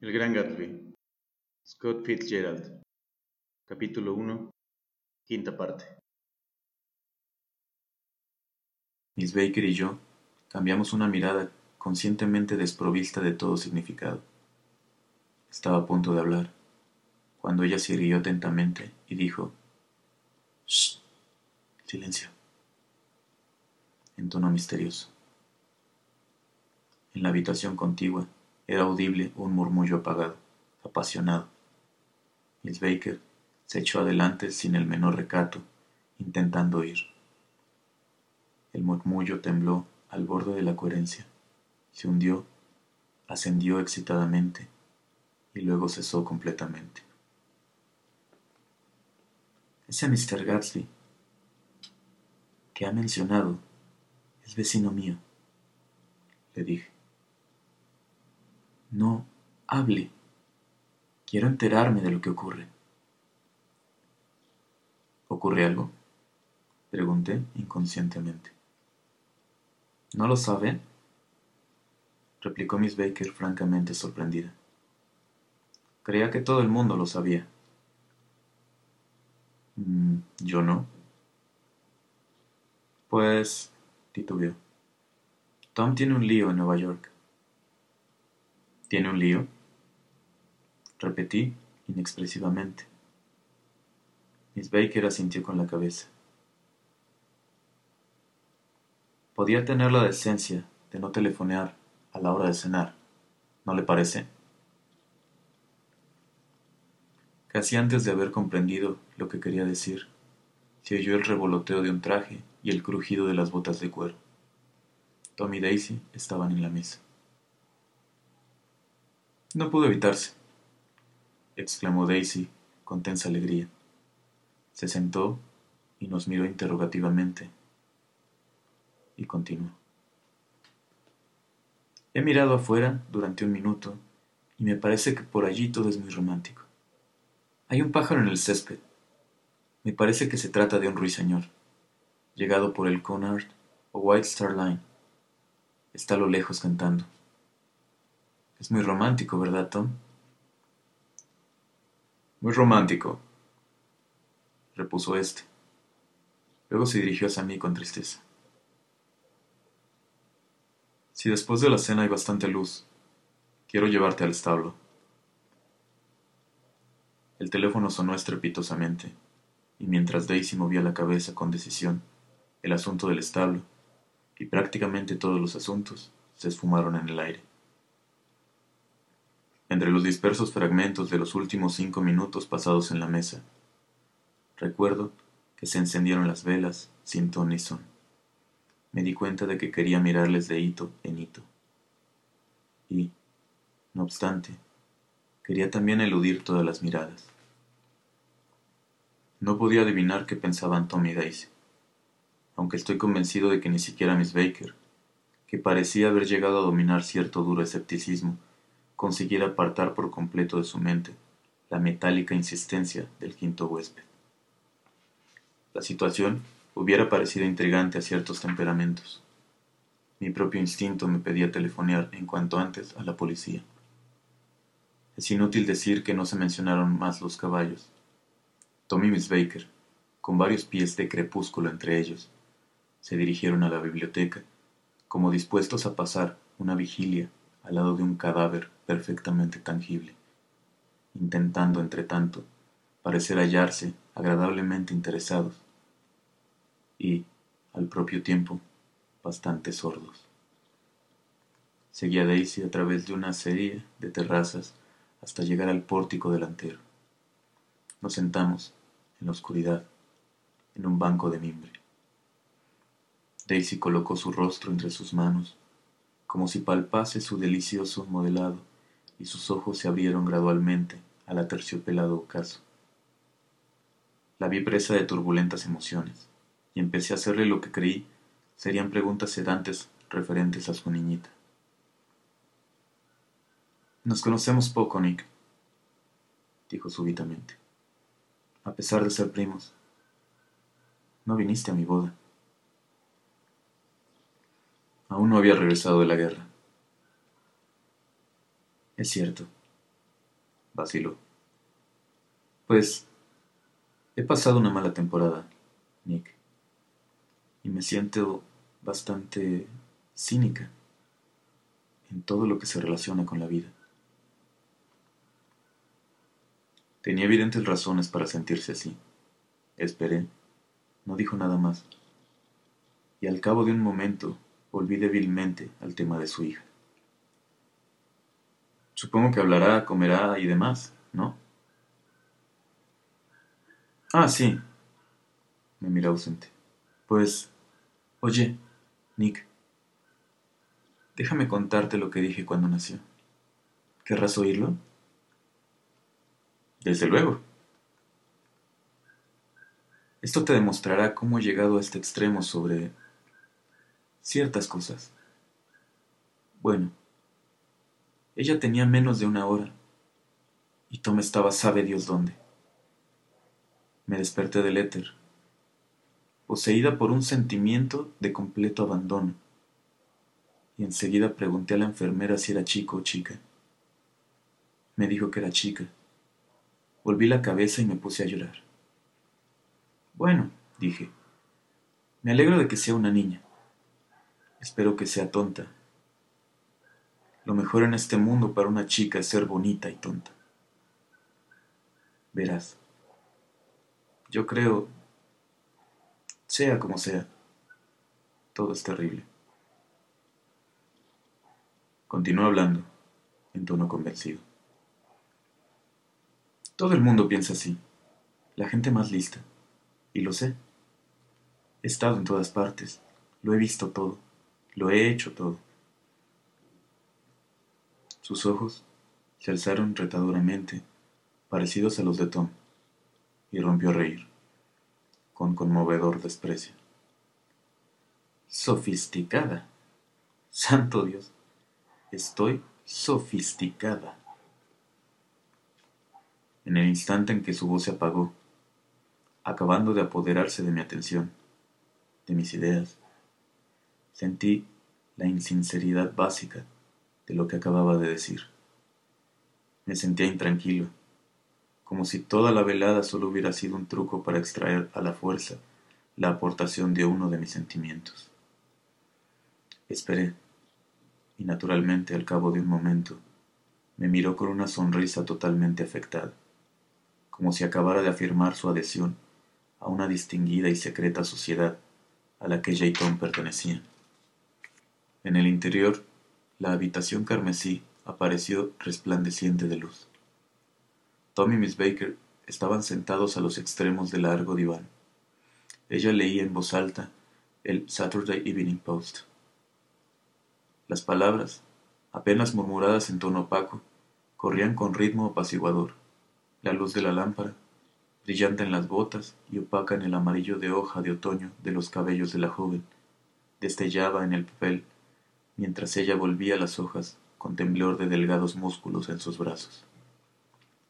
El Gran Gatsby. Scott Fitzgerald. Capítulo 1. Quinta parte. Miss Baker y yo cambiamos una mirada conscientemente desprovista de todo significado. Estaba a punto de hablar, cuando ella se irguió atentamente y dijo, Shh, silencio, en tono misterioso. En la habitación contigua era audible un murmullo apagado, apasionado. Miss Baker se echó adelante sin el menor recato, intentando oír. El murmullo tembló al borde de la coherencia, se hundió, ascendió excitadamente y luego cesó completamente. Ese Mr. Gatsby que ha mencionado es vecino mío, le dije. No hable. Quiero enterarme de lo que ocurre. ¿Ocurre algo? Pregunté inconscientemente. ¿No lo sabe? replicó Miss Baker francamente sorprendida. Creía que todo el mundo lo sabía. Mm, yo no. Pues, titubeó. Tom tiene un lío en Nueva York. ¿Tiene un lío? Repetí inexpresivamente. Miss Baker asintió con la cabeza. Podía tener la decencia de no telefonear a la hora de cenar, ¿no le parece? Casi antes de haber comprendido lo que quería decir, se oyó el revoloteo de un traje y el crujido de las botas de cuero. Tom y Daisy estaban en la mesa. No pudo evitarse, exclamó Daisy con tensa alegría. Se sentó y nos miró interrogativamente y continuó. He mirado afuera durante un minuto y me parece que por allí todo es muy romántico. Hay un pájaro en el césped. Me parece que se trata de un ruiseñor, llegado por el Cunard o White Star Line. Está a lo lejos cantando. Es muy romántico, ¿verdad, Tom? Muy romántico, repuso éste. Luego se dirigió hacia mí con tristeza. Si después de la cena hay bastante luz, quiero llevarte al establo. El teléfono sonó estrepitosamente, y mientras Daisy movía la cabeza con decisión, el asunto del establo, y prácticamente todos los asuntos, se esfumaron en el aire. Entre los dispersos fragmentos de los últimos cinco minutos pasados en la mesa, recuerdo que se encendieron las velas sin ton ni son. Me di cuenta de que quería mirarles de hito en hito. Y, no obstante, quería también eludir todas las miradas. No podía adivinar qué pensaban Tom y Daisy, aunque estoy convencido de que ni siquiera Miss Baker, que parecía haber llegado a dominar cierto duro escepticismo, consiguiera apartar por completo de su mente la metálica insistencia del quinto huésped. La situación hubiera parecido intrigante a ciertos temperamentos. Mi propio instinto me pedía telefonear en cuanto antes a la policía. Es inútil decir que no se mencionaron más los caballos. Tommy Miss Baker, con varios pies de crepúsculo entre ellos, se dirigieron a la biblioteca, como dispuestos a pasar una vigilia al lado de un cadáver perfectamente tangible, intentando, entre tanto, parecer hallarse agradablemente interesados y, al propio tiempo, bastante sordos. Seguía Daisy a través de una serie de terrazas hasta llegar al pórtico delantero. Nos sentamos, en la oscuridad, en un banco de mimbre. Daisy colocó su rostro entre sus manos como si palpase su delicioso modelado, y sus ojos se abrieron gradualmente al aterciopelado ocaso. La vi presa de turbulentas emociones, y empecé a hacerle lo que creí serían preguntas sedantes referentes a su niñita. Nos conocemos poco, Nick, dijo súbitamente. A pesar de ser primos, no viniste a mi boda. Aún no había regresado de la guerra. Es cierto, vaciló. Pues he pasado una mala temporada, Nick, y me siento bastante cínica en todo lo que se relaciona con la vida. Tenía evidentes razones para sentirse así. Esperé. No dijo nada más. Y al cabo de un momento volví débilmente al tema de su hija. Supongo que hablará, comerá y demás, ¿no? Ah, sí. Me mira ausente. Pues, oye, Nick, déjame contarte lo que dije cuando nació. ¿Querrás oírlo? Desde luego. Esto te demostrará cómo he llegado a este extremo sobre ciertas cosas. Bueno, ella tenía menos de una hora y Tom estaba sabe Dios dónde. Me desperté del éter, poseída por un sentimiento de completo abandono, y enseguida pregunté a la enfermera si era chico o chica. Me dijo que era chica. Volví la cabeza y me puse a llorar. Bueno, dije, me alegro de que sea una niña. Espero que sea tonta. Lo mejor en este mundo para una chica es ser bonita y tonta. Verás, yo creo, sea como sea, todo es terrible. Continuó hablando, en tono convencido. Todo el mundo piensa así, la gente más lista, y lo sé. He estado en todas partes, lo he visto todo, lo he hecho todo. Sus ojos se alzaron retadoramente, parecidos a los de Tom, y rompió a reír, con conmovedor desprecio. Sofisticada. Santo Dios, estoy sofisticada. En el instante en que su voz se apagó, acabando de apoderarse de mi atención, de mis ideas, sentí la insinceridad básica de lo que acababa de decir. Me sentía intranquilo, como si toda la velada solo hubiera sido un truco para extraer a la fuerza la aportación de uno de mis sentimientos. Esperé, y naturalmente al cabo de un momento me miró con una sonrisa totalmente afectada como si acabara de afirmar su adhesión a una distinguida y secreta sociedad a la que Tom pertenecían. En el interior, la habitación carmesí apareció resplandeciente de luz. Tom y Miss Baker estaban sentados a los extremos del largo diván. Ella leía en voz alta el Saturday Evening Post. Las palabras, apenas murmuradas en tono opaco, corrían con ritmo apaciguador la luz de la lámpara, brillante en las botas y opaca en el amarillo de hoja de otoño de los cabellos de la joven, destellaba en el papel, mientras ella volvía las hojas con temblor de delgados músculos en sus brazos.